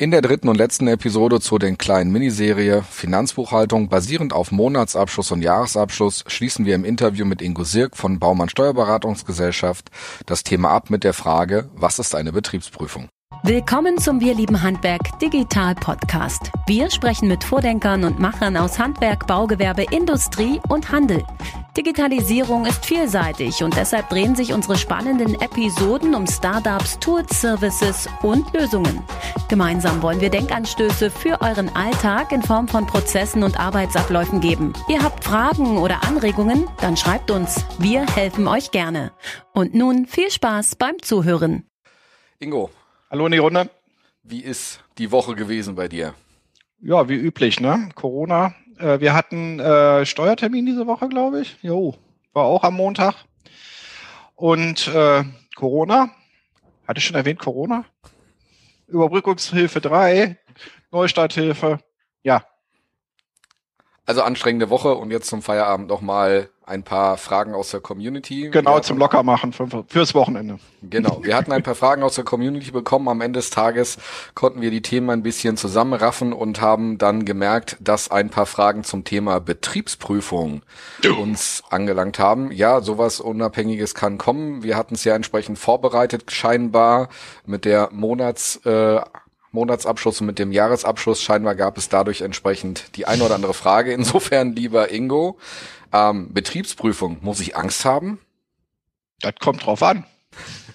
In der dritten und letzten Episode zu den kleinen Miniserie Finanzbuchhaltung basierend auf Monatsabschluss und Jahresabschluss schließen wir im Interview mit Ingo Sirk von Baumann Steuerberatungsgesellschaft das Thema ab mit der Frage, was ist eine Betriebsprüfung? Willkommen zum Wir lieben Handwerk Digital Podcast. Wir sprechen mit Vordenkern und Machern aus Handwerk, Baugewerbe, Industrie und Handel. Digitalisierung ist vielseitig und deshalb drehen sich unsere spannenden Episoden um Startups, Tools, Services und Lösungen. Gemeinsam wollen wir Denkanstöße für euren Alltag in Form von Prozessen und Arbeitsabläufen geben. Ihr habt Fragen oder Anregungen? Dann schreibt uns. Wir helfen euch gerne. Und nun viel Spaß beim Zuhören. Ingo. Hallo in die Runde. Wie ist die Woche gewesen bei dir? Ja, wie üblich, ne? Corona äh, wir hatten äh, Steuertermin diese Woche, glaube ich. Jo, war auch am Montag. Und äh, Corona, hatte ich schon erwähnt, Corona? Überbrückungshilfe 3, Neustarthilfe, ja. Also anstrengende Woche und jetzt zum Feierabend nochmal ein paar Fragen aus der Community. Genau, zum Lockermachen für, fürs Wochenende. Genau, wir hatten ein paar Fragen aus der Community bekommen. Am Ende des Tages konnten wir die Themen ein bisschen zusammenraffen und haben dann gemerkt, dass ein paar Fragen zum Thema Betriebsprüfung uns angelangt haben. Ja, sowas Unabhängiges kann kommen. Wir hatten es ja entsprechend vorbereitet, scheinbar mit der Monats... Äh, Monatsabschluss und mit dem Jahresabschluss. Scheinbar gab es dadurch entsprechend die eine oder andere Frage. Insofern, lieber Ingo, ähm, Betriebsprüfung, muss ich Angst haben? Das kommt drauf an.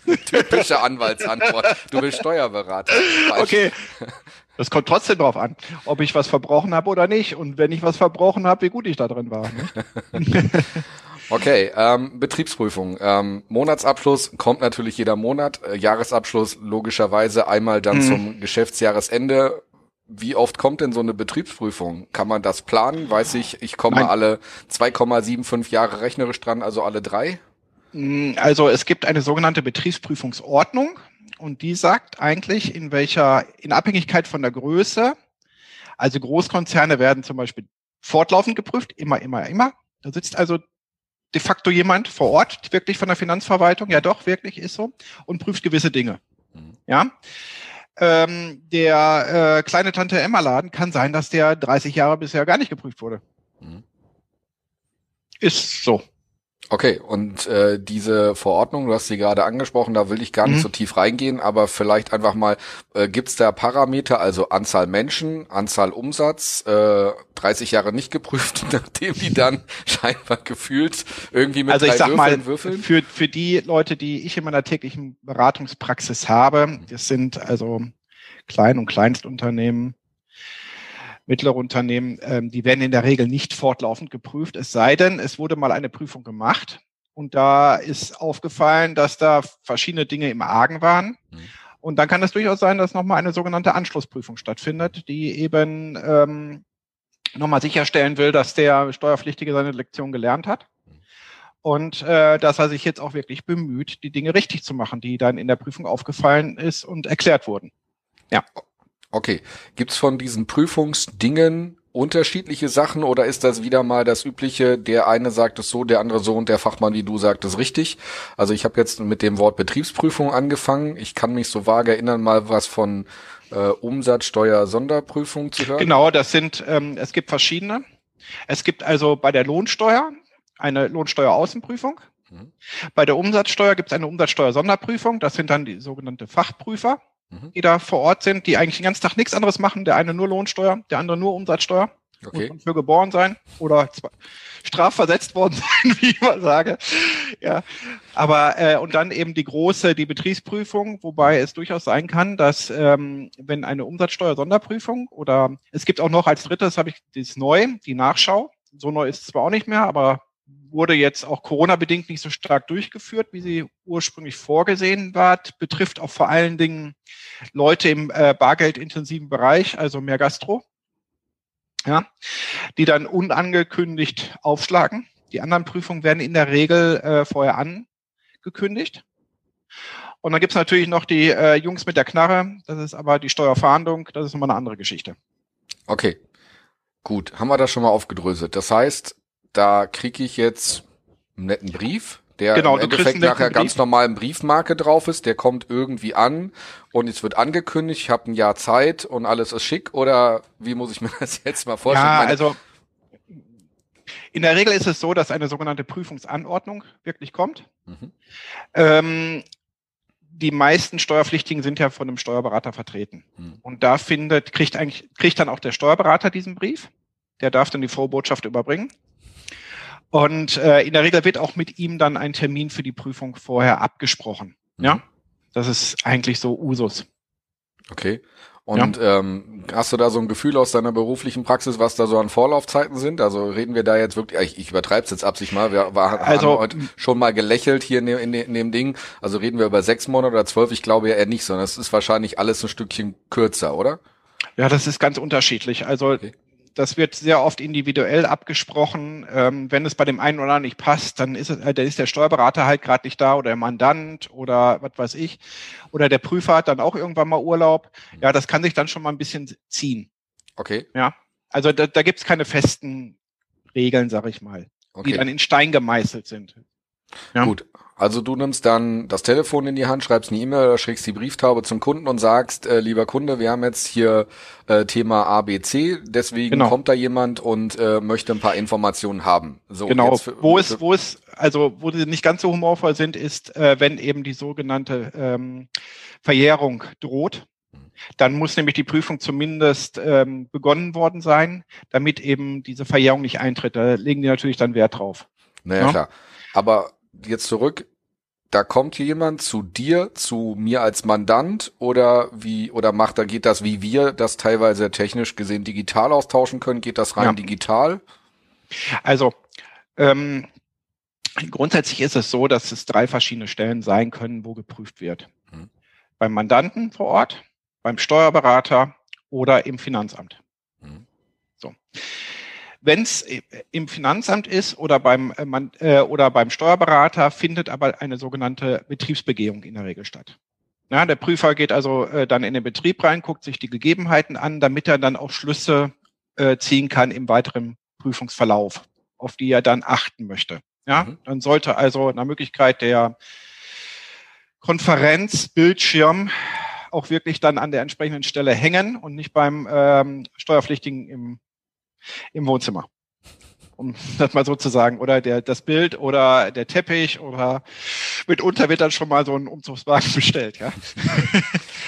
Typische Anwaltsantwort. Du bist Steuerberater. Okay. Das kommt trotzdem drauf an, ob ich was verbrochen habe oder nicht. Und wenn ich was verbrochen habe, wie gut ich da drin war. okay, ähm, Betriebsprüfung. Ähm, Monatsabschluss kommt natürlich jeder Monat. Äh, Jahresabschluss logischerweise einmal dann hm. zum Geschäftsjahresende. Wie oft kommt denn so eine Betriebsprüfung? Kann man das planen? Weiß ich, ich komme Nein. alle 2,75 Jahre rechnerisch dran, also alle drei? Mm, also es gibt eine sogenannte Betriebsprüfungsordnung und die sagt eigentlich, in welcher, in Abhängigkeit von der Größe, also Großkonzerne werden zum Beispiel fortlaufend geprüft, immer, immer, immer. Da sitzt also de facto jemand vor Ort, wirklich von der Finanzverwaltung, ja doch, wirklich ist so, und prüft gewisse Dinge. Mhm. Ja ähm, der äh, kleine Tante Emma Laden kann sein, dass der 30 Jahre bisher gar nicht geprüft wurde. Mhm. Ist so. Okay, und äh, diese Verordnung, du hast sie gerade angesprochen, da will ich gar nicht mhm. so tief reingehen, aber vielleicht einfach mal, äh, gibt es da Parameter, also Anzahl Menschen, Anzahl Umsatz, äh, 30 Jahre nicht geprüft, nachdem die dann scheinbar gefühlt irgendwie mit also ich drei sag Würfeln mal, würfeln? Für, für die Leute, die ich in meiner täglichen Beratungspraxis habe, das sind also Klein- und Kleinstunternehmen, mittlere Unternehmen, ähm, die werden in der Regel nicht fortlaufend geprüft, es sei denn, es wurde mal eine Prüfung gemacht und da ist aufgefallen, dass da verschiedene Dinge im Argen waren. Mhm. Und dann kann es durchaus sein, dass nochmal eine sogenannte Anschlussprüfung stattfindet, die eben ähm, nochmal sicherstellen will, dass der Steuerpflichtige seine Lektion gelernt hat mhm. und äh, dass er sich jetzt auch wirklich bemüht, die Dinge richtig zu machen, die dann in der Prüfung aufgefallen ist und erklärt wurden. Ja. Okay. Gibt's von diesen Prüfungsdingen unterschiedliche Sachen oder ist das wieder mal das übliche, der eine sagt es so, der andere so und der Fachmann wie du sagt es richtig? Also ich habe jetzt mit dem Wort Betriebsprüfung angefangen. Ich kann mich so vage erinnern, mal was von äh, Umsatzsteuer Sonderprüfung zu hören. Genau, das sind, ähm, es gibt verschiedene. Es gibt also bei der Lohnsteuer eine Lohnsteueraußenprüfung. Mhm. Bei der Umsatzsteuer gibt es eine Umsatzsteuer-Sonderprüfung. Das sind dann die sogenannte Fachprüfer mhm. die da vor Ort sind, die eigentlich den ganzen Tag nichts anderes machen. Der eine nur Lohnsteuer, der andere nur Umsatzsteuer. Okay. Muss für geboren sein oder strafversetzt worden sein, wie ich mal sage. Ja, aber äh, und dann eben die große, die Betriebsprüfung, wobei es durchaus sein kann, dass ähm, wenn eine Umsatzsteuer-Sonderprüfung oder es gibt auch noch als drittes habe ich das neu, die Nachschau. So neu ist es zwar auch nicht mehr, aber wurde jetzt auch Corona-bedingt nicht so stark durchgeführt, wie sie ursprünglich vorgesehen war. Betrifft auch vor allen Dingen Leute im äh, bargeldintensiven Bereich, also mehr Gastro, ja, die dann unangekündigt aufschlagen. Die anderen Prüfungen werden in der Regel äh, vorher angekündigt. Und dann gibt's natürlich noch die äh, Jungs mit der Knarre. Das ist aber die Steuerfahndung. Das ist nochmal eine andere Geschichte. Okay. Gut, haben wir das schon mal aufgedröselt. Das heißt, da kriege ich jetzt einen netten Brief, der genau, im Endeffekt nachher ganz normal im Briefmarke drauf ist, der kommt irgendwie an und es wird angekündigt, ich habe ein Jahr Zeit und alles ist schick oder wie muss ich mir das jetzt mal vorstellen? Ja, also in der Regel ist es so, dass eine sogenannte Prüfungsanordnung wirklich kommt. Mhm. Ähm, die meisten Steuerpflichtigen sind ja von einem Steuerberater vertreten. Mhm. Und da findet, kriegt eigentlich, kriegt dann auch der Steuerberater diesen Brief. Der darf dann die Vorbotschaft überbringen. Und äh, in der Regel wird auch mit ihm dann ein Termin für die Prüfung vorher abgesprochen. Mhm. Ja, das ist eigentlich so Usus. Okay. Und ja. ähm, hast du da so ein Gefühl aus deiner beruflichen Praxis, was da so an Vorlaufzeiten sind? Also reden wir da jetzt wirklich, ich, ich übertreibe es jetzt absichtlich mal, wir war, also, haben heute schon mal gelächelt hier in dem, in, in dem Ding. Also reden wir über sechs Monate oder zwölf? Ich glaube ja eher nicht, sondern es ist wahrscheinlich alles ein Stückchen kürzer, oder? Ja, das ist ganz unterschiedlich. Also okay das wird sehr oft individuell abgesprochen. Ähm, wenn es bei dem einen oder anderen nicht passt, dann ist, es, äh, dann ist der Steuerberater halt gerade nicht da oder der Mandant oder was weiß ich. Oder der Prüfer hat dann auch irgendwann mal Urlaub. Ja, das kann sich dann schon mal ein bisschen ziehen. Okay. Ja. Also da, da gibt es keine festen Regeln, sag ich mal, okay. die dann in Stein gemeißelt sind. Ja. Gut, also du nimmst dann das Telefon in die Hand, schreibst eine E-Mail oder schickst die Brieftaube zum Kunden und sagst, äh, lieber Kunde, wir haben jetzt hier äh, Thema ABC, deswegen genau. kommt da jemand und äh, möchte ein paar Informationen haben. So, genau, für, wo es, wo es, also wo sie nicht ganz so humorvoll sind, ist, äh, wenn eben die sogenannte ähm, Verjährung droht. Dann muss nämlich die Prüfung zumindest ähm, begonnen worden sein, damit eben diese Verjährung nicht eintritt. Da legen die natürlich dann Wert drauf. Naja, ja? klar. Aber jetzt zurück, da kommt jemand zu dir, zu mir als Mandant oder wie, oder macht, da geht das, wie wir das teilweise technisch gesehen digital austauschen können, geht das rein ja. digital? Also, ähm, grundsätzlich ist es so, dass es drei verschiedene Stellen sein können, wo geprüft wird. Hm. Beim Mandanten vor Ort, beim Steuerberater oder im Finanzamt. Hm. So. Wenn es im Finanzamt ist oder beim, äh, äh, oder beim Steuerberater, findet aber eine sogenannte Betriebsbegehung in der Regel statt. Ja, der Prüfer geht also äh, dann in den Betrieb rein, guckt sich die Gegebenheiten an, damit er dann auch Schlüsse äh, ziehen kann im weiteren Prüfungsverlauf, auf die er dann achten möchte. Ja, mhm. dann sollte also nach Möglichkeit der Konferenzbildschirm auch wirklich dann an der entsprechenden Stelle hängen und nicht beim ähm, Steuerpflichtigen im im Wohnzimmer. Um das mal so zu sagen. Oder der, das Bild oder der Teppich oder mitunter wird dann schon mal so ein Umzugswagen bestellt, ja.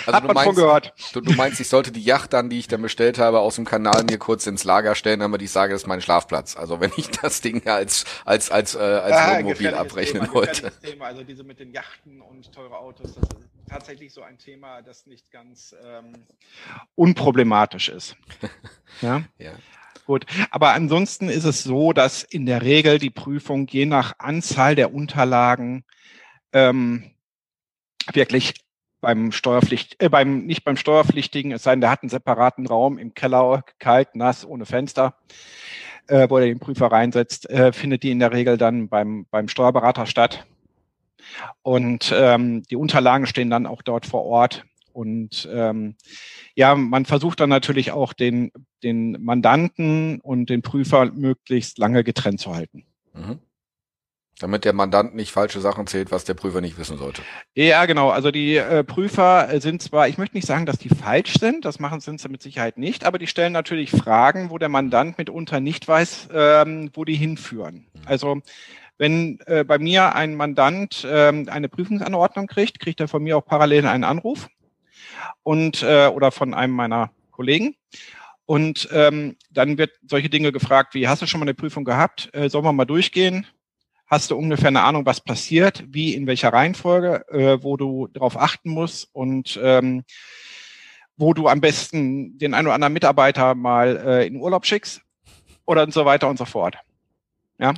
Also Hat man meinst, gehört. Du, du, meinst, ich sollte die Yacht dann, die ich dann bestellt habe, aus dem Kanal mir kurz ins Lager stellen, damit ich sage, das ist mein Schlafplatz. Also wenn ich das Ding als als als äh, als ah, Wohnmobil abrechnen Thema, wollte. Thema. Also diese mit den Yachten und teure Autos, das ist tatsächlich so ein Thema, das nicht ganz ähm, unproblematisch ist. ja. ja. Gut, aber ansonsten ist es so, dass in der Regel die Prüfung je nach Anzahl der Unterlagen ähm, wirklich beim Steuerpflicht, äh, beim nicht beim Steuerpflichtigen, es sei denn, der hat einen separaten Raum im Keller, kalt, nass, ohne Fenster, äh, wo er den Prüfer reinsetzt, äh, findet die in der Regel dann beim beim Steuerberater statt. Und ähm, die Unterlagen stehen dann auch dort vor Ort und ähm, ja, man versucht dann natürlich auch den, den Mandanten und den Prüfer möglichst lange getrennt zu halten. Mhm. Damit der Mandant nicht falsche Sachen zählt, was der Prüfer nicht wissen sollte. Ja, genau. Also die äh, Prüfer sind zwar, ich möchte nicht sagen, dass die falsch sind, das machen sind sie mit Sicherheit nicht, aber die stellen natürlich Fragen, wo der Mandant mitunter nicht weiß, ähm, wo die hinführen. Mhm. Also wenn äh, bei mir ein Mandant ähm, eine Prüfungsanordnung kriegt, kriegt er von mir auch parallel einen Anruf und äh, oder von einem meiner Kollegen. Und ähm, dann wird solche Dinge gefragt wie, hast du schon mal eine Prüfung gehabt? Äh, sollen wir mal durchgehen? Hast du ungefähr eine Ahnung, was passiert, wie, in welcher Reihenfolge, äh, wo du darauf achten musst und ähm, wo du am besten den einen oder anderen Mitarbeiter mal äh, in Urlaub schickst oder und so weiter und so fort. Ja.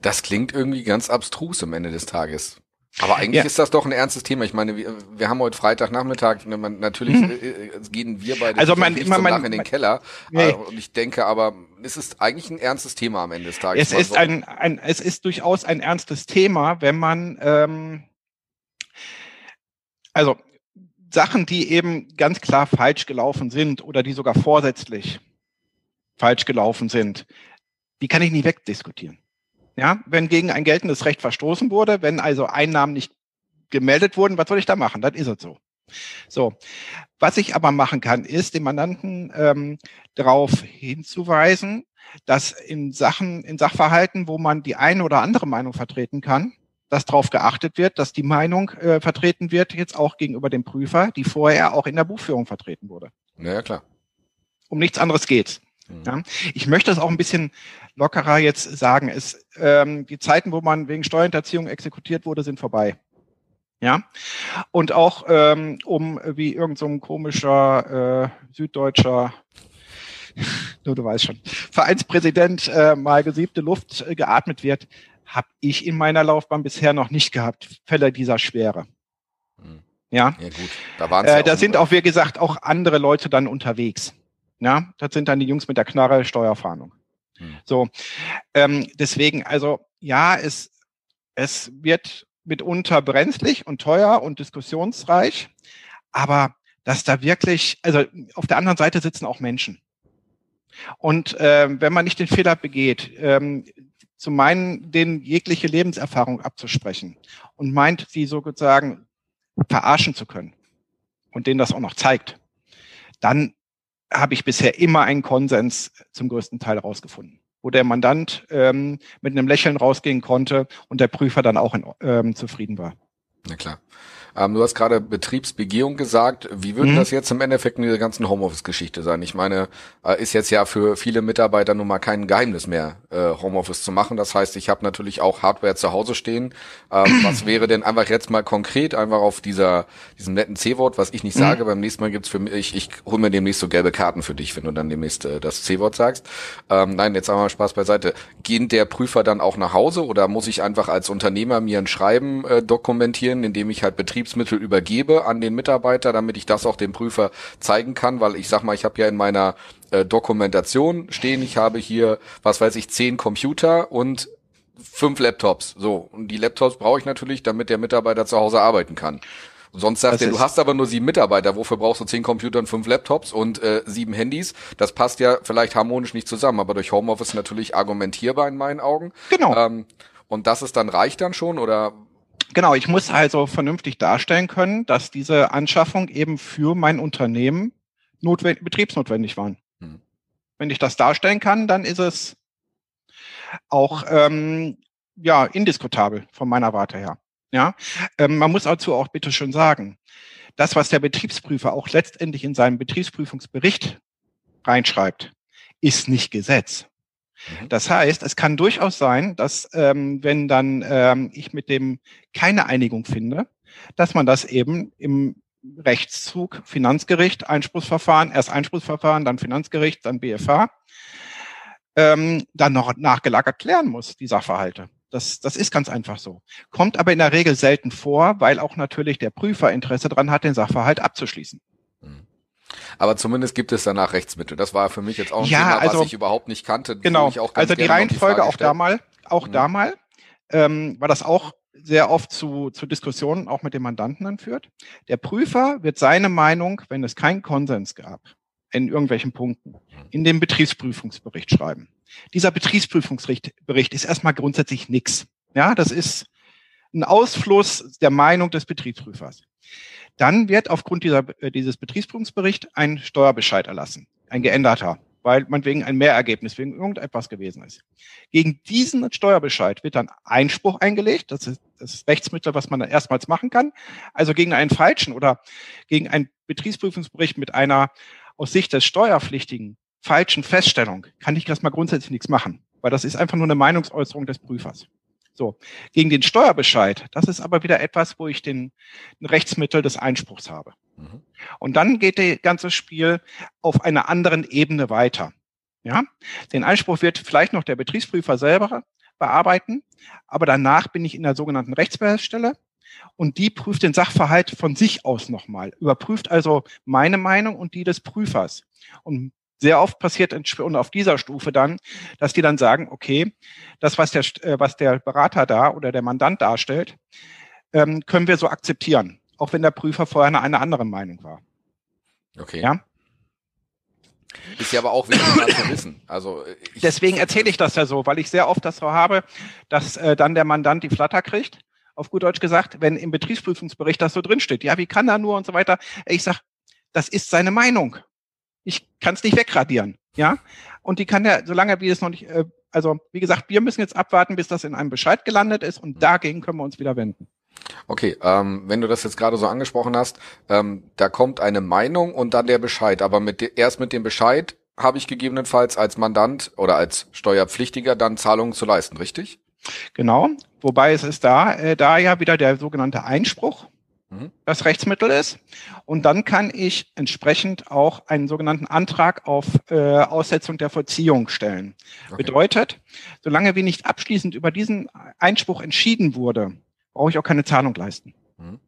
Das klingt irgendwie ganz abstrus am Ende des Tages. Aber eigentlich ja. ist das doch ein ernstes Thema. Ich meine, wir, wir haben heute Freitagnachmittag, ne, natürlich mhm. Gehen wir beide also man, immer man, in den Keller. Nee. Äh, und ich denke aber, es ist eigentlich ein ernstes Thema am Ende des Tages. Es ist so. ein, ein, es ist durchaus ein ernstes Thema, wenn man, ähm, also Sachen, die eben ganz klar falsch gelaufen sind oder die sogar vorsätzlich falsch gelaufen sind, die kann ich nicht wegdiskutieren. Ja, wenn gegen ein geltendes Recht verstoßen wurde, wenn also Einnahmen nicht gemeldet wurden, was soll ich da machen? Das ist es so. So, was ich aber machen kann, ist den Mandanten ähm, darauf hinzuweisen, dass in Sachen, in Sachverhalten, wo man die eine oder andere Meinung vertreten kann, dass darauf geachtet wird, dass die Meinung äh, vertreten wird, jetzt auch gegenüber dem Prüfer, die vorher auch in der Buchführung vertreten wurde. Ja, klar. Um nichts anderes geht's. Mhm. Ja. Ich möchte es auch ein bisschen lockerer jetzt sagen. Es, ähm, die Zeiten, wo man wegen Steuerhinterziehung exekutiert wurde, sind vorbei. Ja. Und auch ähm, um wie irgendein so komischer äh, süddeutscher nur du weißt schon, Vereinspräsident äh, mal gesiebte Luft äh, geatmet wird, habe ich in meiner Laufbahn bisher noch nicht gehabt. Fälle dieser Schwere. Hm. Ja. Ja gut. Da, waren's äh, ja da sind auch, wie gesagt, auch andere Leute dann unterwegs. Ja, das sind dann die Jungs mit der Knarre Steuerfahndung. Hm. So, ähm, deswegen, also ja, es es wird mitunter brenzlig und teuer und diskussionsreich, aber dass da wirklich, also auf der anderen Seite sitzen auch Menschen. Und äh, wenn man nicht den Fehler begeht, ähm, zu meinen, denen jegliche Lebenserfahrung abzusprechen und meint, sie sozusagen verarschen zu können und denen das auch noch zeigt, dann habe ich bisher immer einen Konsens zum größten Teil rausgefunden, wo der Mandant ähm, mit einem Lächeln rausgehen konnte und der Prüfer dann auch in, ähm, zufrieden war. Na klar. Ähm, du hast gerade Betriebsbegehung gesagt. Wie würde mhm. das jetzt im Endeffekt in dieser ganzen Homeoffice-Geschichte sein? Ich meine, äh, ist jetzt ja für viele Mitarbeiter nun mal kein Geheimnis mehr, äh, Homeoffice zu machen. Das heißt, ich habe natürlich auch Hardware zu Hause stehen. Ähm, was wäre denn einfach jetzt mal konkret, einfach auf dieser diesem netten C-Wort, was ich nicht mhm. sage, beim nächsten Mal gibt's für mich, ich, ich hole mir demnächst so gelbe Karten für dich, wenn du dann demnächst äh, das C-Wort sagst. Ähm, nein, jetzt einmal Spaß beiseite. Geht der Prüfer dann auch nach Hause oder muss ich einfach als Unternehmer mir ein Schreiben äh, dokumentieren, in dem ich halt Betrieb Betriebsmittel übergebe an den Mitarbeiter, damit ich das auch dem Prüfer zeigen kann, weil ich sag mal, ich habe ja in meiner äh, Dokumentation stehen, ich habe hier, was weiß ich, zehn Computer und fünf Laptops. So, und die Laptops brauche ich natürlich, damit der Mitarbeiter zu Hause arbeiten kann. Sonst sagst du, du hast aber nur sieben Mitarbeiter, wofür brauchst du zehn Computer und fünf Laptops und äh, sieben Handys? Das passt ja vielleicht harmonisch nicht zusammen, aber durch Homeoffice natürlich argumentierbar in meinen Augen. Genau. Ähm, und das ist dann reicht dann schon oder Genau, ich muss also vernünftig darstellen können, dass diese Anschaffung eben für mein Unternehmen notwendig, betriebsnotwendig waren. Hm. Wenn ich das darstellen kann, dann ist es auch ähm, ja indiskutabel von meiner Warte her. Ja, ähm, man muss dazu auch bitte schön sagen, das, was der Betriebsprüfer auch letztendlich in seinem Betriebsprüfungsbericht reinschreibt, ist nicht Gesetz. Mhm. Das heißt, es kann durchaus sein, dass ähm, wenn dann ähm, ich mit dem keine Einigung finde, dass man das eben im Rechtszug Finanzgericht, Einspruchsverfahren, erst Einspruchsverfahren, dann Finanzgericht, dann BFH, ähm, dann noch nachgelagert klären muss, die Sachverhalte. Das, das ist ganz einfach so. Kommt aber in der Regel selten vor, weil auch natürlich der Prüfer Interesse daran hat, den Sachverhalt abzuschließen. Aber zumindest gibt es danach Rechtsmittel. Das war für mich jetzt auch ein ja, Thema, also, was ich überhaupt nicht kannte. Genau. also die Reihenfolge die auch da mal, auch mhm. da mal, ähm, war das auch sehr oft zu, zu Diskussionen auch mit dem Mandanten dann führt. Der Prüfer wird seine Meinung, wenn es keinen Konsens gab, in irgendwelchen Punkten, mhm. in den Betriebsprüfungsbericht schreiben. Dieser Betriebsprüfungsbericht ist erstmal grundsätzlich nichts. Ja, das ist ein Ausfluss der Meinung des Betriebsprüfers. Dann wird aufgrund dieser, äh, dieses Betriebsprüfungsbericht ein Steuerbescheid erlassen, ein geänderter, weil man wegen ein Mehrergebnis, wegen irgendetwas gewesen ist. Gegen diesen Steuerbescheid wird dann Einspruch eingelegt. Das ist das Rechtsmittel, was man dann erstmals machen kann. Also gegen einen falschen oder gegen einen Betriebsprüfungsbericht mit einer aus Sicht des Steuerpflichtigen falschen Feststellung kann ich erstmal grundsätzlich nichts machen, weil das ist einfach nur eine Meinungsäußerung des Prüfers. So, gegen den Steuerbescheid, das ist aber wieder etwas, wo ich den, den Rechtsmittel des Einspruchs habe. Mhm. Und dann geht das ganze Spiel auf einer anderen Ebene weiter. Ja, den Einspruch wird vielleicht noch der Betriebsprüfer selber bearbeiten, aber danach bin ich in der sogenannten Rechtsbehelfsstelle und die prüft den Sachverhalt von sich aus nochmal, überprüft also meine Meinung und die des Prüfers und sehr oft passiert und auf dieser Stufe dann, dass die dann sagen, okay, das, was der, äh, was der Berater da oder der Mandant darstellt, ähm, können wir so akzeptieren, auch wenn der Prüfer vorher eine, eine andere Meinung war. Okay. Ja. Ist ja aber auch wichtig zu wissen. Also Deswegen erzähle ich das ja so, weil ich sehr oft das so habe, dass äh, dann der Mandant die Flatter kriegt, auf gut Deutsch gesagt, wenn im Betriebsprüfungsbericht das so drinsteht. Ja, wie kann er nur und so weiter. Ich sag, das ist seine Meinung. Ich kann es nicht wegradieren. Ja, und die kann er, solange wir es noch nicht, äh, also wie gesagt, wir müssen jetzt abwarten, bis das in einem Bescheid gelandet ist und dagegen können wir uns wieder wenden. Okay, ähm, wenn du das jetzt gerade so angesprochen hast, ähm, da kommt eine Meinung und dann der Bescheid, aber mit de erst mit dem Bescheid habe ich gegebenenfalls als Mandant oder als Steuerpflichtiger dann Zahlungen zu leisten, richtig? Genau, wobei es ist da, äh, da ja wieder der sogenannte Einspruch mhm. Das Rechtsmittel ist. Und dann kann ich entsprechend auch einen sogenannten Antrag auf äh, Aussetzung der Vollziehung stellen. Okay. Bedeutet, solange wir nicht abschließend über diesen Einspruch entschieden wurde, brauche ich auch keine Zahlung leisten. Mhm.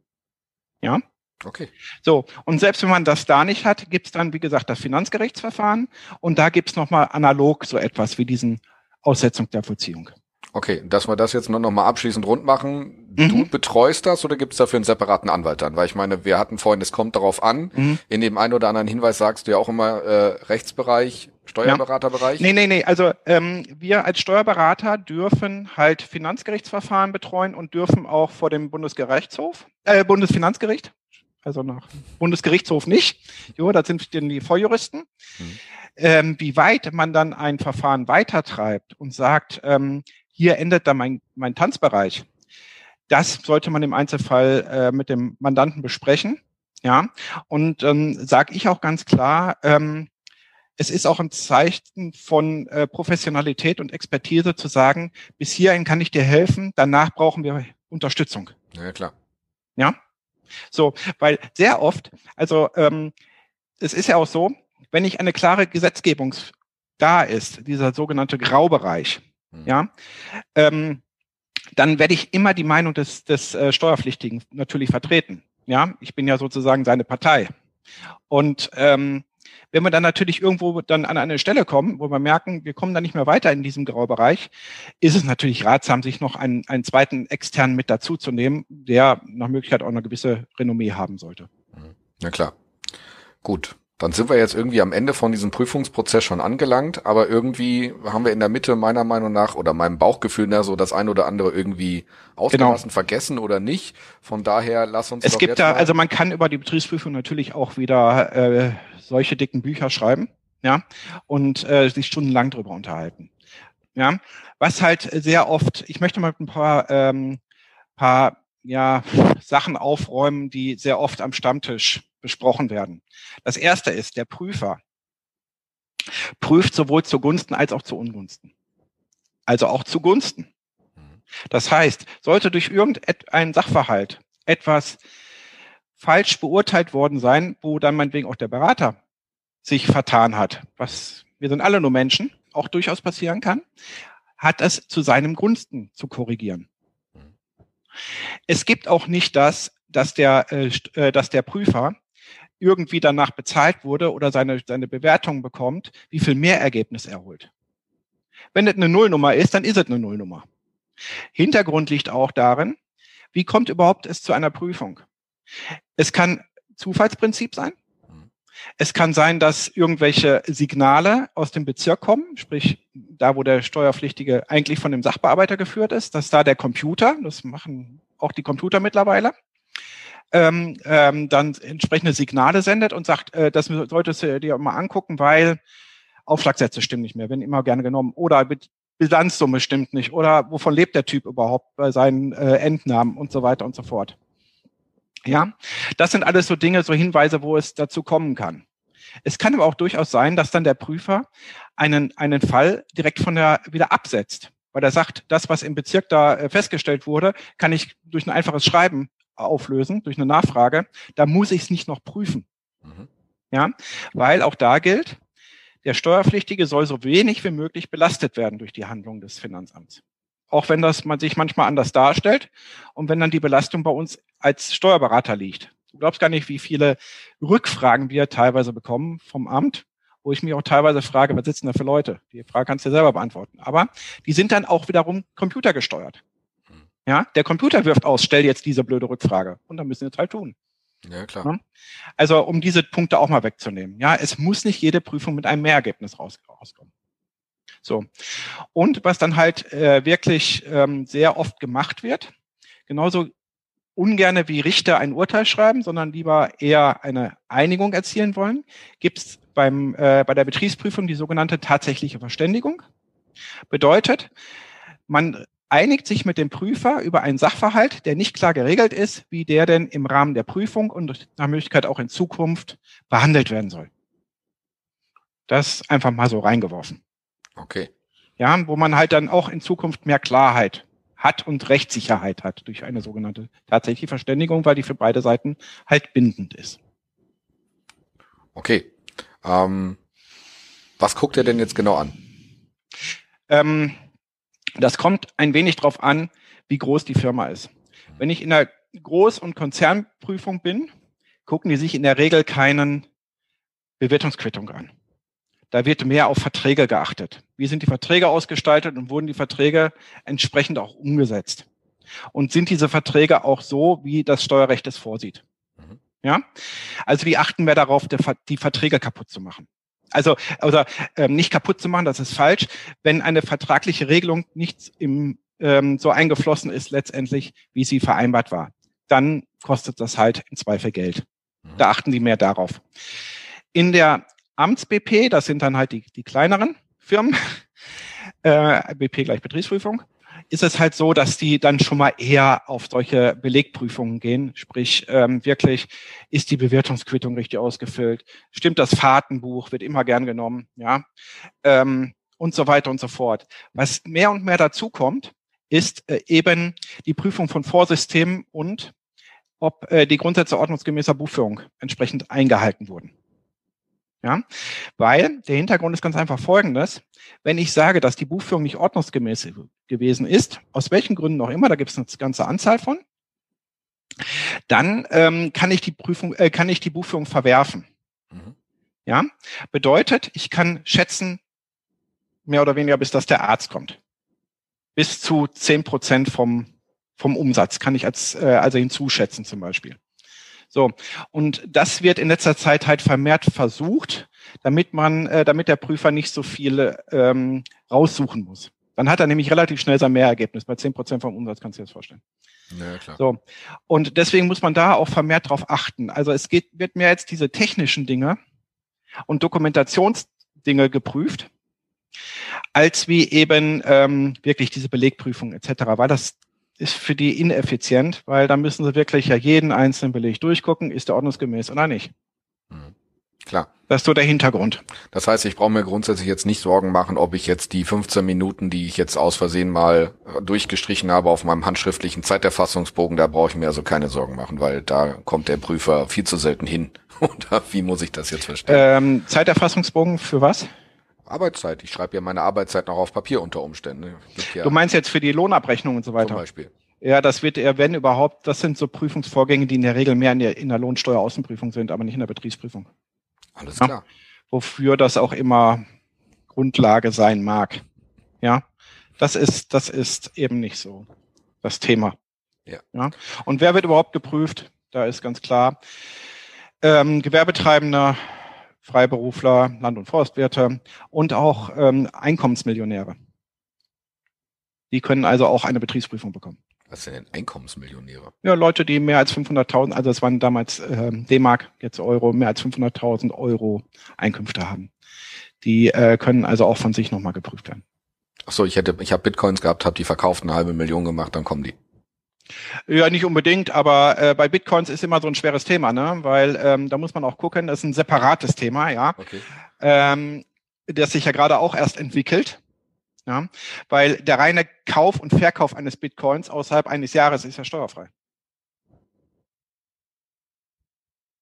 Ja? Okay. So, und selbst wenn man das da nicht hat, gibt es dann, wie gesagt, das Finanzgerichtsverfahren und da gibt es nochmal analog so etwas wie diesen Aussetzung der Vollziehung. Okay, dass wir das jetzt nur noch mal abschließend rund machen. Mhm. Du betreust das oder gibt es dafür einen separaten Anwalt dann? Weil ich meine, wir hatten vorhin, es kommt darauf an. Mhm. In dem einen oder anderen Hinweis sagst du ja auch immer äh, Rechtsbereich, Steuerberaterbereich. Ja. Nee, nee, nee. Also ähm, wir als Steuerberater dürfen halt Finanzgerichtsverfahren betreuen und dürfen auch vor dem Bundesgerichtshof, äh, Bundesfinanzgericht, also nach Bundesgerichtshof nicht. Jo, da sind denn die Vorjuristen. Mhm. Ähm, wie weit man dann ein Verfahren weitertreibt und sagt, ähm, hier endet dann mein, mein Tanzbereich. Das sollte man im Einzelfall äh, mit dem Mandanten besprechen. Ja, und ähm, sage ich auch ganz klar, ähm, es ist auch ein Zeichen von äh, Professionalität und Expertise zu sagen, bis hierhin kann ich dir helfen, danach brauchen wir Unterstützung. Ja, klar. Ja, so, weil sehr oft, also ähm, es ist ja auch so, wenn nicht eine klare Gesetzgebung da ist, dieser sogenannte Graubereich, Mhm. Ja, ähm, dann werde ich immer die Meinung des, des äh, Steuerpflichtigen natürlich vertreten. Ja, ich bin ja sozusagen seine Partei. Und ähm, wenn wir dann natürlich irgendwo dann an eine Stelle kommen, wo wir merken, wir kommen da nicht mehr weiter in diesem Graubereich, ist es natürlich ratsam, sich noch einen, einen zweiten externen mit dazu zu nehmen, der nach Möglichkeit auch eine gewisse Renommee haben sollte. Mhm. Na klar. Gut. Dann sind wir jetzt irgendwie am Ende von diesem Prüfungsprozess schon angelangt, aber irgendwie haben wir in der Mitte meiner Meinung nach oder meinem Bauchgefühl nach so das ein oder andere irgendwie ausgelassen, genau. vergessen oder nicht. Von daher lass uns. Es gibt da, also man kann über die Betriebsprüfung natürlich auch wieder äh, solche dicken Bücher schreiben, ja, und äh, sich stundenlang drüber unterhalten. Ja, was halt sehr oft, ich möchte mal ein paar, ähm, paar ja, Sachen aufräumen, die sehr oft am Stammtisch besprochen werden. Das erste ist, der Prüfer prüft sowohl zugunsten als auch zu Ungunsten. Also auch zugunsten. Das heißt, sollte durch irgendeinen Sachverhalt etwas falsch beurteilt worden sein, wo dann meinetwegen auch der Berater sich vertan hat, was wir sind alle nur Menschen, auch durchaus passieren kann, hat es zu seinem Gunsten zu korrigieren. Es gibt auch nicht das, dass der, äh, äh dass der Prüfer irgendwie danach bezahlt wurde oder seine, seine Bewertung bekommt, wie viel mehr Ergebnis er holt. Wenn es eine Nullnummer ist, dann ist es eine Nullnummer. Hintergrund liegt auch darin, wie kommt überhaupt es zu einer Prüfung? Es kann Zufallsprinzip sein. Es kann sein, dass irgendwelche Signale aus dem Bezirk kommen, sprich da, wo der Steuerpflichtige eigentlich von dem Sachbearbeiter geführt ist, dass da der Computer, das machen auch die Computer mittlerweile, ähm, ähm, dann entsprechende Signale sendet und sagt, äh, das solltest du dir mal angucken, weil Aufschlagsätze stimmen nicht mehr, werden immer gerne genommen. Oder Bilanzsumme stimmt nicht. Oder wovon lebt der Typ überhaupt bei seinen äh, Entnahmen und so weiter und so fort. Ja, das sind alles so Dinge, so Hinweise, wo es dazu kommen kann. Es kann aber auch durchaus sein, dass dann der Prüfer einen, einen Fall direkt von der wieder absetzt, weil er sagt, das, was im Bezirk da äh, festgestellt wurde, kann ich durch ein einfaches Schreiben auflösen durch eine Nachfrage, da muss ich es nicht noch prüfen. Mhm. Ja, weil auch da gilt, der Steuerpflichtige soll so wenig wie möglich belastet werden durch die Handlung des Finanzamts. Auch wenn das man sich manchmal anders darstellt und wenn dann die Belastung bei uns als Steuerberater liegt. Du glaubst gar nicht, wie viele Rückfragen wir teilweise bekommen vom Amt, wo ich mich auch teilweise frage, was sitzen da für Leute? Die Frage kannst du selber beantworten. Aber die sind dann auch wiederum computergesteuert. Ja, der Computer wirft aus, stell jetzt diese blöde Rückfrage. Und dann müssen wir es halt tun. Ja, klar. Also um diese Punkte auch mal wegzunehmen. Ja, es muss nicht jede Prüfung mit einem Mehrergebnis raus, rauskommen. So. Und was dann halt äh, wirklich ähm, sehr oft gemacht wird, genauso ungerne wie Richter ein Urteil schreiben, sondern lieber eher eine Einigung erzielen wollen, gibt es beim äh, bei der Betriebsprüfung die sogenannte tatsächliche Verständigung. Bedeutet, man einigt sich mit dem Prüfer über einen Sachverhalt, der nicht klar geregelt ist, wie der denn im Rahmen der Prüfung und nach Möglichkeit auch in Zukunft behandelt werden soll. Das einfach mal so reingeworfen. Okay. Ja, wo man halt dann auch in Zukunft mehr Klarheit hat und Rechtssicherheit hat durch eine sogenannte tatsächliche Verständigung, weil die für beide Seiten halt bindend ist. Okay. Ähm, was guckt ihr denn jetzt genau an? Ähm, das kommt ein wenig drauf an, wie groß die Firma ist. Wenn ich in der Groß- und Konzernprüfung bin, gucken die sich in der Regel keinen Bewertungsquittung an. Da wird mehr auf Verträge geachtet. Wie sind die Verträge ausgestaltet und wurden die Verträge entsprechend auch umgesetzt? Und sind diese Verträge auch so, wie das Steuerrecht es vorsieht? Mhm. Ja, also wie achten wir darauf, die Verträge kaputt zu machen? Also oder ähm, nicht kaputt zu machen, das ist falsch. Wenn eine vertragliche Regelung nicht im, ähm, so eingeflossen ist letztendlich, wie sie vereinbart war, dann kostet das halt im Zweifel Geld. Mhm. Da achten die mehr darauf. In der Amts-BP, das sind dann halt die, die kleineren Firmen, äh, BP gleich Betriebsprüfung, ist es halt so, dass die dann schon mal eher auf solche Belegprüfungen gehen. Sprich, ähm, wirklich, ist die Bewertungsquittung richtig ausgefüllt? Stimmt das Fahrtenbuch? Wird immer gern genommen, ja. Ähm, und so weiter und so fort. Was mehr und mehr dazu kommt, ist äh, eben die Prüfung von Vorsystemen und ob äh, die Grundsätze ordnungsgemäßer Buchführung entsprechend eingehalten wurden. Ja, weil der Hintergrund ist ganz einfach folgendes. Wenn ich sage, dass die Buchführung nicht ordnungsgemäß gewesen ist, aus welchen Gründen auch immer, da gibt es eine ganze Anzahl von, dann ähm, kann ich die Prüfung, äh, kann ich die Buchführung verwerfen. Mhm. Ja, bedeutet, ich kann schätzen, mehr oder weniger, bis dass der Arzt kommt. Bis zu zehn Prozent vom, vom Umsatz kann ich als, äh, also hinzuschätzen zum Beispiel. So, und das wird in letzter Zeit halt vermehrt versucht, damit man, äh, damit der Prüfer nicht so viele ähm, raussuchen muss. Dann hat er nämlich relativ schnell sein Mehrergebnis. Bei zehn Prozent vom Umsatz kannst du dir das vorstellen. Ja, klar. So. Und deswegen muss man da auch vermehrt drauf achten. Also es geht, wird mehr jetzt diese technischen Dinge und Dokumentationsdinge geprüft, als wie eben ähm, wirklich diese Belegprüfung etc., weil das ist für die ineffizient, weil da müssen sie wirklich ja jeden einzelnen Beleg durchgucken, ist der ordnungsgemäß oder nicht. Mhm. Klar. Das ist so der Hintergrund. Das heißt, ich brauche mir grundsätzlich jetzt nicht Sorgen machen, ob ich jetzt die 15 Minuten, die ich jetzt aus Versehen mal durchgestrichen habe auf meinem handschriftlichen Zeiterfassungsbogen, da brauche ich mir also keine Sorgen machen, weil da kommt der Prüfer viel zu selten hin. Oder wie muss ich das jetzt verstehen? Ähm, Zeiterfassungsbogen für was? Arbeitszeit. Ich schreibe ja meine Arbeitszeit noch auf Papier unter Umständen. Ja du meinst jetzt für die Lohnabrechnung und so weiter? Zum Beispiel. Ja, das wird eher, wenn überhaupt, das sind so Prüfungsvorgänge, die in der Regel mehr in der, in der Lohnsteueraußenprüfung sind, aber nicht in der Betriebsprüfung. Alles klar. Ja, wofür das auch immer Grundlage sein mag. Ja, das ist, das ist eben nicht so das Thema. Ja. ja. Und wer wird überhaupt geprüft? Da ist ganz klar, ähm, Gewerbetreibender, Freiberufler, Land- und Forstwirte und auch ähm, Einkommensmillionäre. Die können also auch eine Betriebsprüfung bekommen. Was sind denn Einkommensmillionäre? Ja, Leute, die mehr als 500.000, also es waren damals äh, D-Mark, jetzt Euro, mehr als 500.000 Euro Einkünfte haben. Die äh, können also auch von sich nochmal geprüft werden. Ach so, ich hätte, ich habe Bitcoins gehabt, habe die verkauft, eine halbe Million gemacht, dann kommen die. Ja, nicht unbedingt, aber äh, bei Bitcoins ist immer so ein schweres Thema, ne? Weil ähm, da muss man auch gucken, das ist ein separates Thema, ja. Okay. Ähm, das sich ja gerade auch erst entwickelt. Ja, weil der reine Kauf und Verkauf eines Bitcoins außerhalb eines Jahres ist ja steuerfrei.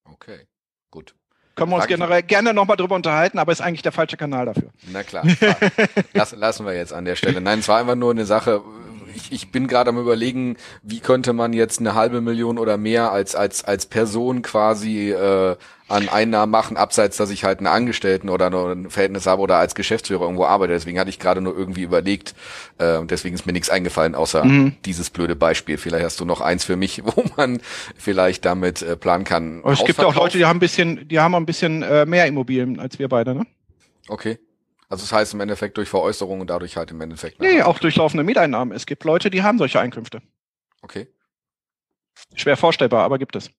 Okay, gut. Können wir uns generell gerne nochmal drüber unterhalten, aber ist eigentlich der falsche Kanal dafür. Na klar. Lass, lassen wir jetzt an der Stelle. Nein, es war einfach nur eine Sache, ich, ich bin gerade am überlegen, wie könnte man jetzt eine halbe Million oder mehr als als als Person quasi äh, an Einnahmen machen, abseits, dass ich halt einen Angestellten oder ein Verhältnis habe oder als Geschäftsführer irgendwo arbeite. Deswegen hatte ich gerade nur irgendwie überlegt, äh, deswegen ist mir nichts eingefallen, außer mhm. dieses blöde Beispiel. Vielleicht hast du noch eins für mich, wo man vielleicht damit äh, planen kann. Aber es gibt auch Leute, die haben ein bisschen, die haben ein bisschen äh, mehr Immobilien als wir beide, ne? Okay. Also das heißt im Endeffekt durch Veräußerung und dadurch halt im Endeffekt. Nee, auch durch laufende Mieteinnahmen. Es gibt Leute, die haben solche Einkünfte. Okay. Schwer vorstellbar, aber gibt es.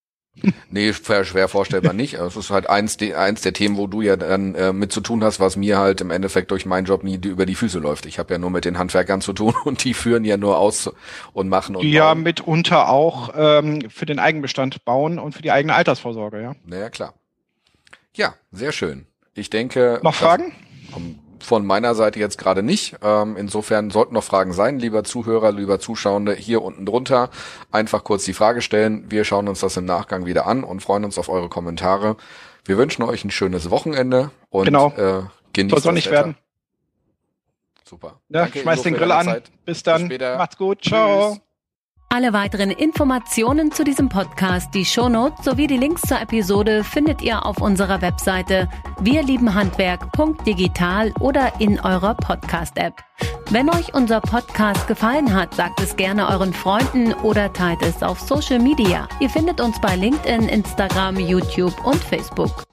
Nee, schwer, schwer vorstellbar nicht. Es ist halt eins, eins der Themen, wo du ja dann äh, mit zu tun hast, was mir halt im Endeffekt durch meinen Job nie über die Füße läuft. Ich habe ja nur mit den Handwerkern zu tun und die führen ja nur aus und machen und Die ja mitunter auch ähm, für den Eigenbestand bauen und für die eigene Altersvorsorge, ja. Naja, klar. Ja, sehr schön. Ich denke. Noch Fragen? Von meiner Seite jetzt gerade nicht. Ähm, insofern sollten noch Fragen sein, lieber Zuhörer, lieber Zuschauende, hier unten drunter. Einfach kurz die Frage stellen. Wir schauen uns das im Nachgang wieder an und freuen uns auf eure Kommentare. Wir wünschen euch ein schönes Wochenende und genau. äh, genießt Soll sonnig werden. Super. Ja, Danke schmeiß den Grill an. Zeit. Bis dann. Bis Macht's gut. Ciao. Alle weiteren Informationen zu diesem Podcast, die Shownotes sowie die Links zur Episode findet ihr auf unserer Webseite wirliebenhandwerk.digital oder in eurer Podcast-App. Wenn euch unser Podcast gefallen hat, sagt es gerne euren Freunden oder teilt es auf Social Media. Ihr findet uns bei LinkedIn, Instagram, YouTube und Facebook.